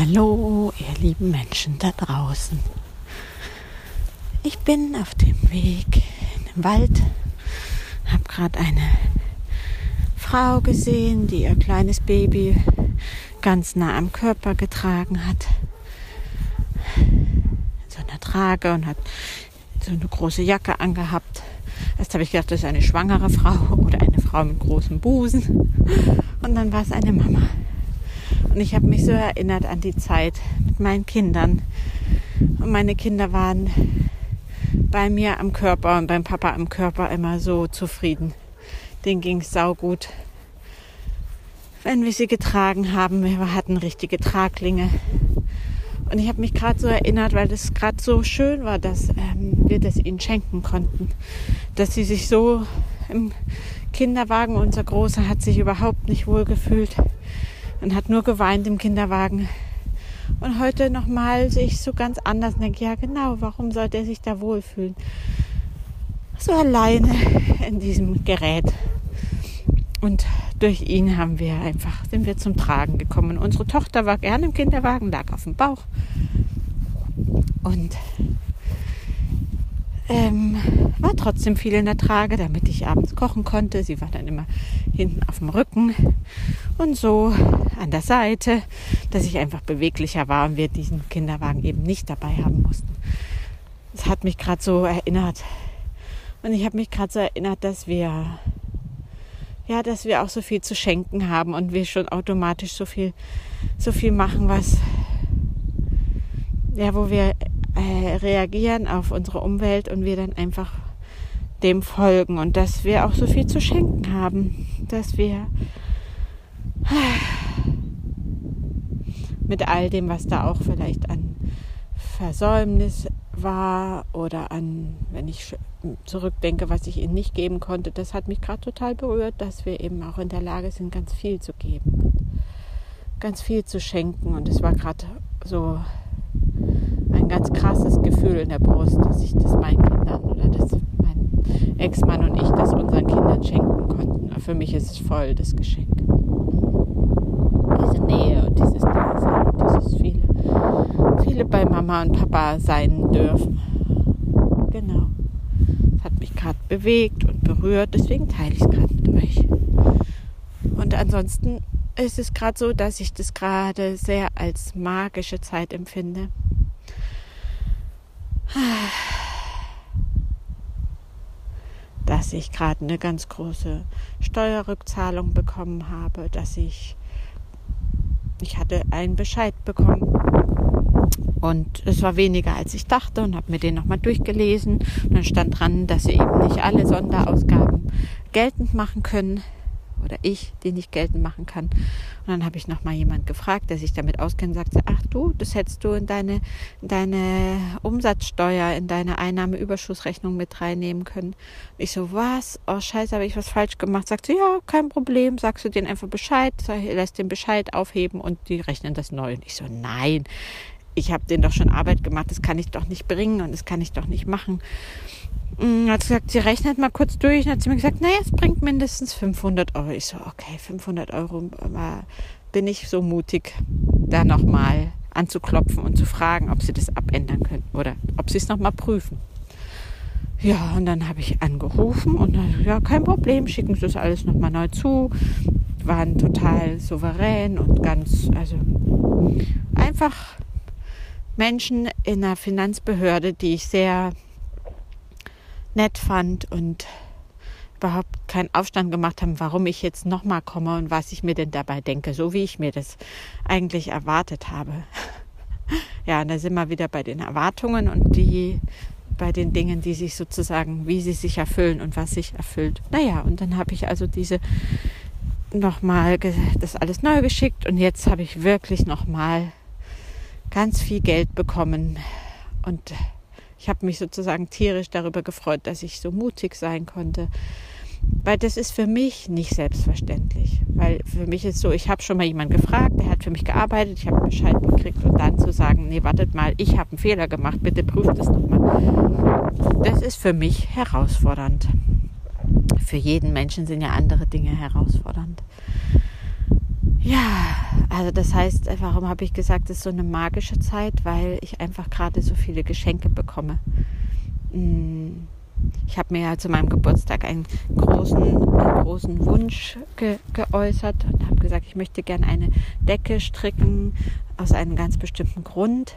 Hallo, ihr lieben Menschen da draußen. Ich bin auf dem Weg in den Wald, habe gerade eine Frau gesehen, die ihr kleines Baby ganz nah am Körper getragen hat. In so einer Trage und hat so eine große Jacke angehabt. Erst habe ich gedacht, das ist eine schwangere Frau oder eine Frau mit großem Busen. Und dann war es eine Mama. Und ich habe mich so erinnert an die Zeit mit meinen Kindern. Und meine Kinder waren bei mir am Körper und beim Papa am Körper immer so zufrieden. Den ging es saugut. Wenn wir sie getragen haben, wir hatten richtige Traglinge. Und ich habe mich gerade so erinnert, weil das gerade so schön war, dass ähm, wir das ihnen schenken konnten. Dass sie sich so im Kinderwagen, unser Großer hat sich überhaupt nicht wohl gefühlt und hat nur geweint im Kinderwagen. Und heute nochmal sehe ich so ganz anders und denke, ja genau, warum sollte er sich da wohlfühlen? So alleine in diesem Gerät. Und durch ihn haben wir einfach, sind wir zum Tragen gekommen. Unsere Tochter war gerne im Kinderwagen, lag auf dem Bauch. Und ähm, war trotzdem viel in der Trage, damit ich abends kochen konnte. Sie war dann immer hinten auf dem Rücken und so an der Seite, dass ich einfach beweglicher war und wir diesen Kinderwagen eben nicht dabei haben mussten. Das hat mich gerade so erinnert. Und ich habe mich gerade so erinnert, dass wir ja, dass wir auch so viel zu schenken haben und wir schon automatisch so viel so viel machen, was ja, wo wir äh, reagieren auf unsere Umwelt und wir dann einfach dem folgen und dass wir auch so viel zu schenken haben, dass wir mit all dem, was da auch vielleicht an Versäumnis war oder an, wenn ich zurückdenke, was ich ihnen nicht geben konnte, das hat mich gerade total berührt, dass wir eben auch in der Lage sind, ganz viel zu geben, ganz viel zu schenken. Und es war gerade so ein ganz krasses Gefühl in der Brust, dass ich das meinen Kindern oder dass mein Ex-Mann und ich das unseren Kindern schenken konnten. Für mich ist es voll das Geschenk. Diese Nähe und dieses Dasein und dieses viele, viele bei Mama und Papa sein dürfen. Genau. Das hat mich gerade bewegt und berührt, deswegen teile ich es gerade mit euch. Und ansonsten ist es gerade so, dass ich das gerade sehr als magische Zeit empfinde dass ich gerade eine ganz große Steuerrückzahlung bekommen habe, dass ich ich hatte einen Bescheid bekommen und es war weniger als ich dachte und habe mir den nochmal durchgelesen und dann stand dran, dass sie eben nicht alle Sonderausgaben geltend machen können oder ich, die nicht geltend machen kann. Und dann habe ich noch mal jemand gefragt, der sich damit auskennt, sagte, ach du, das hättest du in deine, in deine Umsatzsteuer, in deine Einnahmeüberschussrechnung mit reinnehmen können. Und ich so, was? Oh scheiße, habe ich was falsch gemacht? Sagt sie, ja, kein Problem, sagst du denen einfach Bescheid, lässt den Bescheid aufheben und die rechnen das neu. Und ich so, nein, ich habe denen doch schon Arbeit gemacht, das kann ich doch nicht bringen und das kann ich doch nicht machen. Mm, hat gesagt, sie rechnet mal kurz durch. Dann hat sie mir gesagt, naja, es bringt mindestens 500 Euro. Ich so, okay, 500 Euro. Bin ich so mutig, da nochmal anzuklopfen und zu fragen, ob sie das abändern können oder ob sie es nochmal prüfen. Ja, und dann habe ich angerufen und dann, ja, kein Problem, schicken Sie das alles nochmal neu zu. Waren total souverän und ganz, also einfach Menschen in einer Finanzbehörde, die ich sehr nett fand und überhaupt keinen Aufstand gemacht haben, warum ich jetzt nochmal komme und was ich mir denn dabei denke, so wie ich mir das eigentlich erwartet habe. Ja, und da sind wir wieder bei den Erwartungen und die bei den Dingen, die sich sozusagen, wie sie sich erfüllen und was sich erfüllt. Naja, und dann habe ich also diese nochmal das alles neu geschickt und jetzt habe ich wirklich nochmal ganz viel Geld bekommen und ich habe mich sozusagen tierisch darüber gefreut, dass ich so mutig sein konnte. Weil das ist für mich nicht selbstverständlich. Weil für mich ist so, ich habe schon mal jemanden gefragt, der hat für mich gearbeitet, ich habe Bescheid gekriegt und dann zu sagen, nee, wartet mal, ich habe einen Fehler gemacht, bitte prüft es nochmal. Das ist für mich herausfordernd. Für jeden Menschen sind ja andere Dinge herausfordernd. Ja, Also das heißt, warum habe ich gesagt, es ist so eine magische Zeit, weil ich einfach gerade so viele Geschenke bekomme. Mm. Ich habe mir ja zu meinem Geburtstag einen großen, einen großen Wunsch ge geäußert und habe gesagt, ich möchte gerne eine Decke stricken aus einem ganz bestimmten Grund.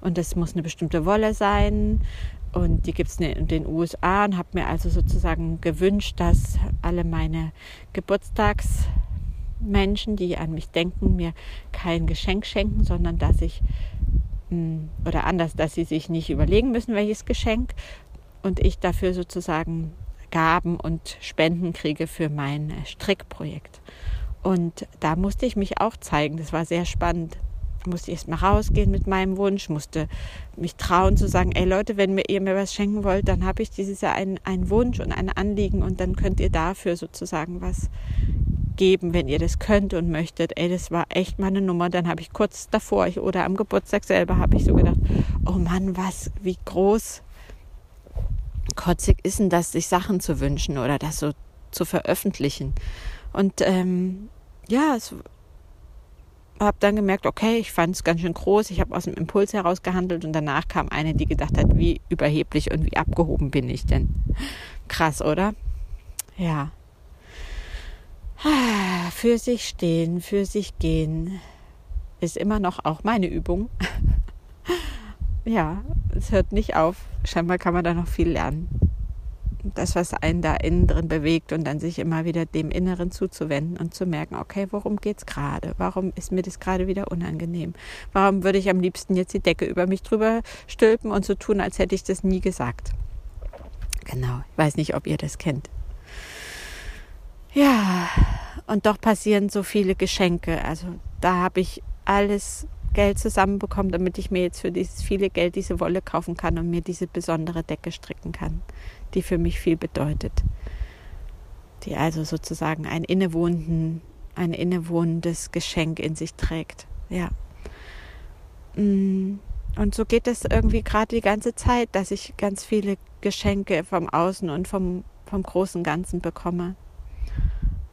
Und es muss eine bestimmte Wolle sein. Und die gibt es in den USA und habe mir also sozusagen gewünscht, dass alle meine Geburtstagsmenschen, die an mich denken, mir kein Geschenk schenken, sondern dass ich, mm, oder anders, dass sie sich nicht überlegen müssen, welches Geschenk, und ich dafür sozusagen Gaben und Spenden kriege für mein Strickprojekt. Und da musste ich mich auch zeigen. Das war sehr spannend. Musste erst mal rausgehen mit meinem Wunsch, musste mich trauen zu sagen, ey Leute, wenn ihr mir was schenken wollt, dann habe ich dieses Jahr einen Wunsch und ein Anliegen und dann könnt ihr dafür sozusagen was geben, wenn ihr das könnt und möchtet. Ey, das war echt meine Nummer. Dann habe ich kurz davor ich, oder am Geburtstag selber habe ich so gedacht, oh Mann, was, wie groß kotzig ist denn das, sich Sachen zu wünschen oder das so zu veröffentlichen. Und ähm, ja, es habe dann gemerkt, okay, ich fand es ganz schön groß. Ich habe aus dem Impuls heraus gehandelt und danach kam eine, die gedacht hat, wie überheblich und wie abgehoben bin ich denn. Krass, oder? Ja. Für sich stehen, für sich gehen ist immer noch auch meine Übung. ja, es hört nicht auf. Scheinbar kann man da noch viel lernen. Das, was einen da innen drin bewegt und dann sich immer wieder dem Inneren zuzuwenden und zu merken, okay, worum geht's gerade? Warum ist mir das gerade wieder unangenehm? Warum würde ich am liebsten jetzt die Decke über mich drüber stülpen und so tun, als hätte ich das nie gesagt? Genau, ich weiß nicht, ob ihr das kennt. Ja, und doch passieren so viele Geschenke. Also da habe ich alles Geld zusammenbekommen, damit ich mir jetzt für dieses viele Geld diese Wolle kaufen kann und mir diese besondere Decke stricken kann, die für mich viel bedeutet. Die also sozusagen ein innewohnenden, ein innewohnendes Geschenk in sich trägt. Ja. Mm. Und so geht es irgendwie gerade die ganze Zeit, dass ich ganz viele Geschenke vom Außen und vom, vom großen Ganzen bekomme.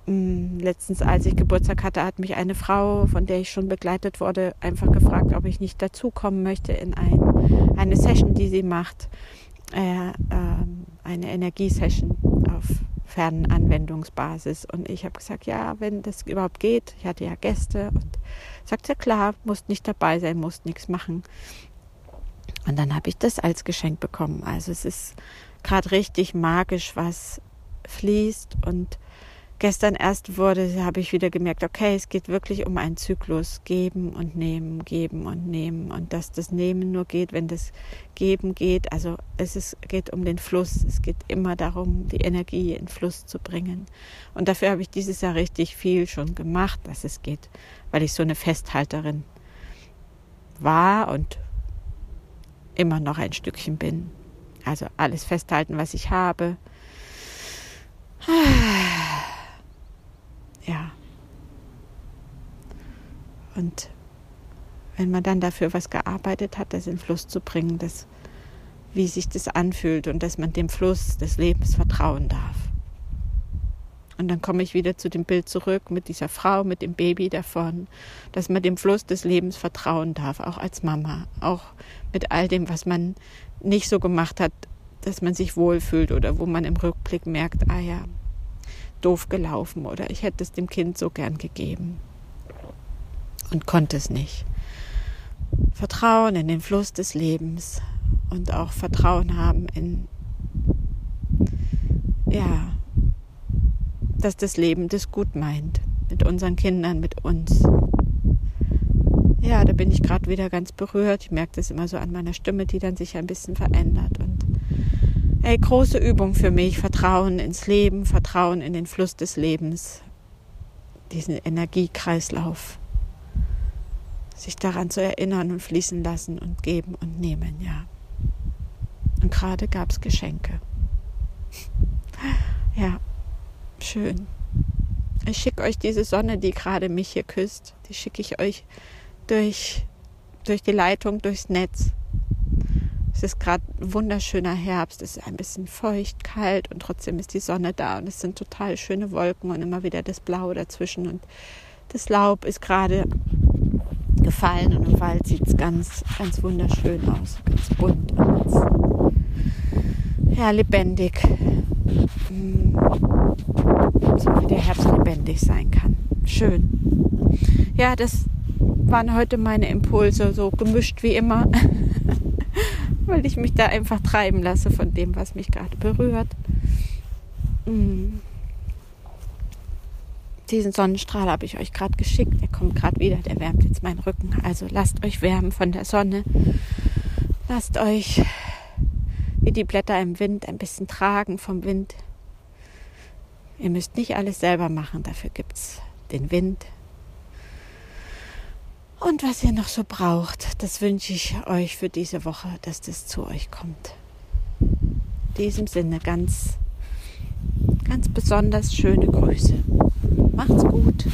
Mm, letztens, als ich Geburtstag hatte, hat mich eine Frau, von der ich schon begleitet wurde, einfach gefragt, ob ich nicht dazukommen möchte in ein, eine Session, die sie macht. Äh, äh, eine Energiesession auf fernen Anwendungsbasis. Und ich habe gesagt, ja, wenn das überhaupt geht. Ich hatte ja Gäste und sagte, klar, musst nicht dabei sein, musst nichts machen. Und dann habe ich das als Geschenk bekommen. Also es ist gerade richtig magisch, was fließt und gestern erst wurde, habe ich wieder gemerkt, okay, es geht wirklich um einen Zyklus. Geben und nehmen, geben und nehmen. Und dass das Nehmen nur geht, wenn das Geben geht. Also es ist, geht um den Fluss. Es geht immer darum, die Energie in Fluss zu bringen. Und dafür habe ich dieses Jahr richtig viel schon gemacht, dass es geht, weil ich so eine Festhalterin war und immer noch ein Stückchen bin. Also alles festhalten, was ich habe. ja. Und wenn man dann dafür was gearbeitet hat, das in Fluss zu bringen, das, wie sich das anfühlt und dass man dem Fluss des Lebens vertrauen darf. Und dann komme ich wieder zu dem Bild zurück mit dieser Frau, mit dem Baby davon, dass man dem Fluss des Lebens vertrauen darf, auch als Mama, auch mit all dem, was man nicht so gemacht hat, dass man sich wohlfühlt oder wo man im Rückblick merkt, ah ja, doof gelaufen oder ich hätte es dem Kind so gern gegeben und konnte es nicht. Vertrauen in den Fluss des Lebens und auch Vertrauen haben in, ja, dass das Leben das gut meint. Mit unseren Kindern, mit uns. Ja, da bin ich gerade wieder ganz berührt. Ich merke das immer so an meiner Stimme, die dann sich ein bisschen verändert. Und Ey, große Übung für mich. Vertrauen ins Leben, Vertrauen in den Fluss des Lebens, diesen Energiekreislauf. Sich daran zu erinnern und fließen lassen und geben und nehmen, ja. Und gerade gab es Geschenke. Ja, schön. Ich schicke euch diese Sonne, die gerade mich hier küsst, die schicke ich euch durch, durch die Leitung, durchs Netz. Es ist gerade wunderschöner Herbst, es ist ein bisschen feucht, kalt und trotzdem ist die Sonne da und es sind total schöne Wolken und immer wieder das Blau dazwischen und Das Laub ist gerade gefallen und im Wald sieht es ganz, ganz wunderschön aus, ganz bunt und ganz ja, lebendig. Mm. So wie der Herbst lebendig sein kann. Schön. Ja, das waren heute meine Impulse, so gemischt wie immer, weil ich mich da einfach treiben lasse von dem, was mich gerade berührt. Mm. Diesen Sonnenstrahl habe ich euch gerade geschickt. Der kommt gerade wieder, der wärmt jetzt meinen Rücken. Also lasst euch wärmen von der Sonne. Lasst euch wie die Blätter im Wind ein bisschen tragen vom Wind. Ihr müsst nicht alles selber machen, dafür gibt es den Wind. Und was ihr noch so braucht, das wünsche ich euch für diese Woche, dass das zu euch kommt. In diesem Sinne ganz, ganz besonders schöne Grüße. Macht's gut.